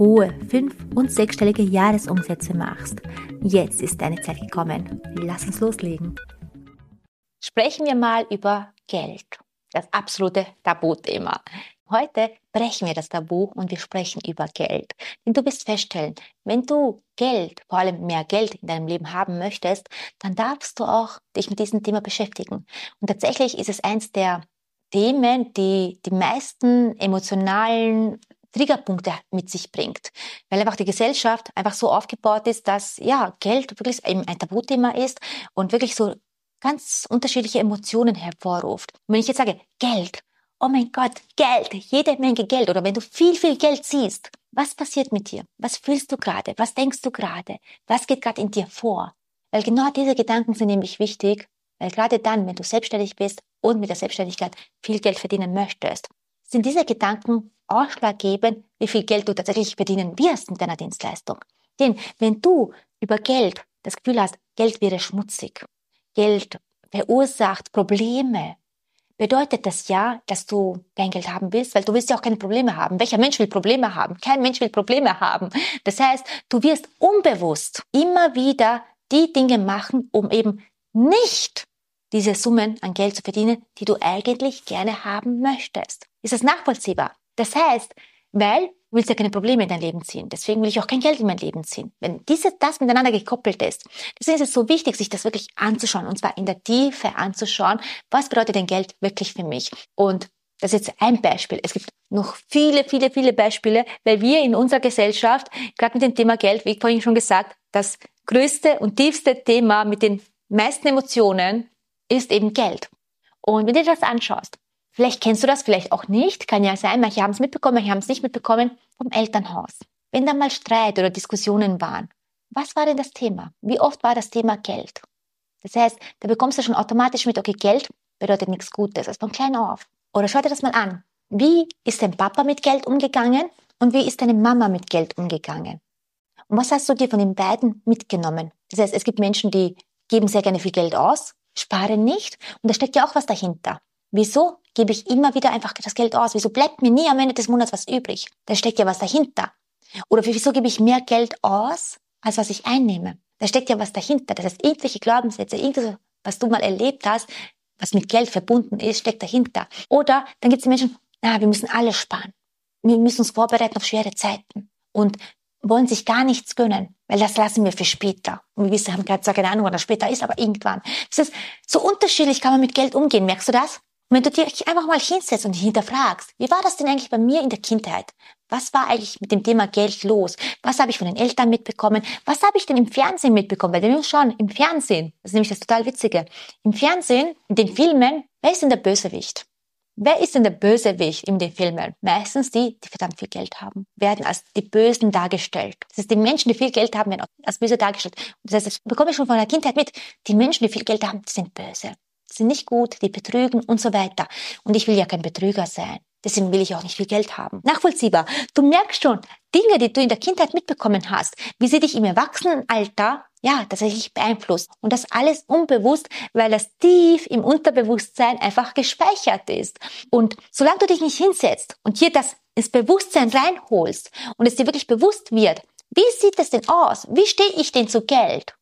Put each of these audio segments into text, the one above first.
hohe fünf- und sechsstellige Jahresumsätze machst. Jetzt ist deine Zeit gekommen. Lass uns loslegen. Sprechen wir mal über Geld. Das absolute Tabuthema. Heute brechen wir das Tabu und wir sprechen über Geld. Denn du wirst feststellen, wenn du Geld, vor allem mehr Geld in deinem Leben haben möchtest, dann darfst du auch dich mit diesem Thema beschäftigen. Und tatsächlich ist es eins der Themen, die die meisten emotionalen Triggerpunkte mit sich bringt. Weil einfach die Gesellschaft einfach so aufgebaut ist, dass ja Geld wirklich ein Tabuthema ist und wirklich so ganz unterschiedliche Emotionen hervorruft. Und wenn ich jetzt sage Geld, oh mein Gott, Geld, jede Menge Geld oder wenn du viel, viel Geld siehst, was passiert mit dir? Was fühlst du gerade? Was denkst du gerade? Was geht gerade in dir vor? Weil genau diese Gedanken sind nämlich wichtig, weil gerade dann, wenn du selbstständig bist und mit der Selbstständigkeit viel Geld verdienen möchtest, sind diese Gedanken ausschlaggebend, wie viel Geld du tatsächlich verdienen wirst mit deiner Dienstleistung. Denn wenn du über Geld das Gefühl hast, Geld wäre schmutzig, Geld verursacht Probleme, bedeutet das ja, dass du kein Geld haben willst, weil du willst ja auch keine Probleme haben. Welcher Mensch will Probleme haben? Kein Mensch will Probleme haben. Das heißt, du wirst unbewusst immer wieder die Dinge machen, um eben nicht diese Summen an Geld zu verdienen, die du eigentlich gerne haben möchtest. Ist das nachvollziehbar? Das heißt, weil du willst ja keine Probleme in dein Leben ziehen. Deswegen will ich auch kein Geld in mein Leben ziehen. Wenn diese, das miteinander gekoppelt ist, deswegen ist es so wichtig, sich das wirklich anzuschauen. Und zwar in der Tiefe anzuschauen. Was bedeutet denn Geld wirklich für mich? Und das ist jetzt ein Beispiel. Es gibt noch viele, viele, viele Beispiele, weil wir in unserer Gesellschaft, gerade mit dem Thema Geld, wie vorhin schon gesagt, das größte und tiefste Thema mit den meisten Emotionen ist eben Geld. Und wenn du dir das anschaust, Vielleicht kennst du das, vielleicht auch nicht. Kann ja sein, manche haben es mitbekommen, manche haben es nicht mitbekommen vom Elternhaus. Wenn da mal Streit oder Diskussionen waren, was war denn das Thema? Wie oft war das Thema Geld? Das heißt, da bekommst du schon automatisch mit, okay, Geld bedeutet nichts Gutes, also von klein auf. Oder schau dir das mal an. Wie ist dein Papa mit Geld umgegangen und wie ist deine Mama mit Geld umgegangen? Und was hast du dir von den beiden mitgenommen? Das heißt, es gibt Menschen, die geben sehr gerne viel Geld aus, sparen nicht und da steckt ja auch was dahinter. Wieso gebe ich immer wieder einfach das Geld aus? Wieso bleibt mir nie am Ende des Monats was übrig? Da steckt ja was dahinter. Oder wieso gebe ich mehr Geld aus, als was ich einnehme? Da steckt ja was dahinter. Das heißt, irgendwelche Glaubenssätze, irgendwas, was du mal erlebt hast, was mit Geld verbunden ist, steckt dahinter. Oder dann gibt es Menschen, na, wir müssen alles sparen. Wir müssen uns vorbereiten auf schwere Zeiten und wollen sich gar nichts gönnen, weil das lassen wir für später. Und wir wissen, haben gerade zwar keine Ahnung, wann das später ist, aber irgendwann. Das heißt, so unterschiedlich kann man mit Geld umgehen. Merkst du das? Und wenn du dich einfach mal hinsetzt und hinterfragst, wie war das denn eigentlich bei mir in der Kindheit? Was war eigentlich mit dem Thema Geld los? Was habe ich von den Eltern mitbekommen? Was habe ich denn im Fernsehen mitbekommen? Weil wir schauen, im Fernsehen, das ist nämlich das total Witzige, im Fernsehen, in den Filmen, wer ist denn der Bösewicht? Wer ist denn der Bösewicht in den Filmen? Meistens die, die verdammt viel Geld haben, werden als die Bösen dargestellt. Das heißt, die Menschen, die viel Geld haben, werden als böse dargestellt. Das heißt, das bekomme ich schon von der Kindheit mit. Die Menschen, die viel Geld haben, die sind böse sind nicht gut, die betrügen und so weiter. Und ich will ja kein Betrüger sein. Deswegen will ich auch nicht viel Geld haben. Nachvollziehbar. Du merkst schon, Dinge, die du in der Kindheit mitbekommen hast, wie sie dich im Erwachsenenalter, ja, tatsächlich beeinflusst. Und das alles unbewusst, weil das tief im Unterbewusstsein einfach gespeichert ist. Und solange du dich nicht hinsetzt und hier das ins Bewusstsein reinholst und es dir wirklich bewusst wird, wie sieht es denn aus? Wie stehe ich denn zu Geld?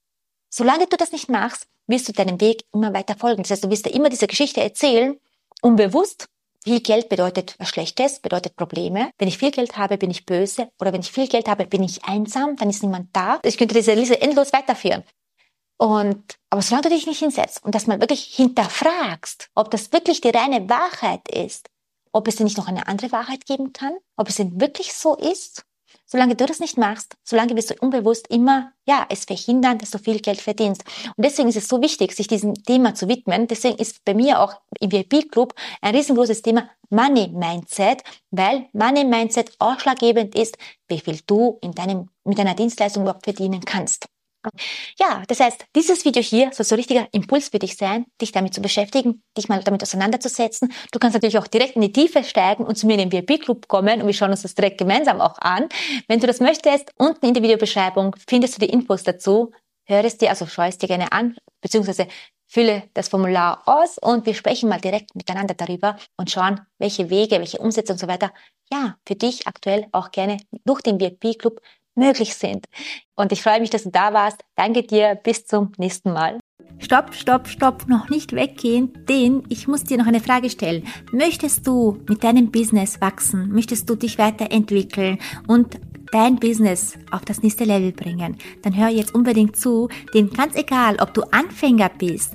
Solange du das nicht machst, wirst du deinem Weg immer weiter folgen. Das heißt, du wirst dir immer diese Geschichte erzählen, unbewusst. Viel Geld bedeutet was Schlechtes, bedeutet Probleme. Wenn ich viel Geld habe, bin ich böse. Oder wenn ich viel Geld habe, bin ich einsam, dann ist niemand da. Ich könnte diese Liste endlos weiterführen. Und, aber solange du dich nicht hinsetzt und das mal wirklich hinterfragst, ob das wirklich die reine Wahrheit ist, ob es denn nicht noch eine andere Wahrheit geben kann, ob es denn wirklich so ist, Solange du das nicht machst, solange wirst du unbewusst immer, ja, es verhindern, dass du viel Geld verdienst. Und deswegen ist es so wichtig, sich diesem Thema zu widmen. Deswegen ist bei mir auch im VIP Club ein riesengroßes Thema Money Mindset, weil Money Mindset ausschlaggebend ist, wie viel du in deinem, mit deiner Dienstleistung überhaupt verdienen kannst. Ja, das heißt, dieses Video hier soll so ein richtiger Impuls für dich sein, dich damit zu beschäftigen, dich mal damit auseinanderzusetzen. Du kannst natürlich auch direkt in die Tiefe steigen und zu mir in den VIP-Club kommen und wir schauen uns das direkt gemeinsam auch an. Wenn du das möchtest, unten in der Videobeschreibung findest du die Infos dazu. Hör es dir, also schau es dir gerne an, beziehungsweise fülle das Formular aus und wir sprechen mal direkt miteinander darüber und schauen, welche Wege, welche Umsätze und so weiter, ja, für dich aktuell auch gerne durch den VIP-Club möglich sind. Und ich freue mich, dass du da warst. Danke dir. Bis zum nächsten Mal. Stopp, stopp, stopp, noch nicht weggehen, denn ich muss dir noch eine Frage stellen. Möchtest du mit deinem Business wachsen? Möchtest du dich weiterentwickeln und dein Business auf das nächste Level bringen, dann hör jetzt unbedingt zu, denn ganz egal, ob du Anfänger bist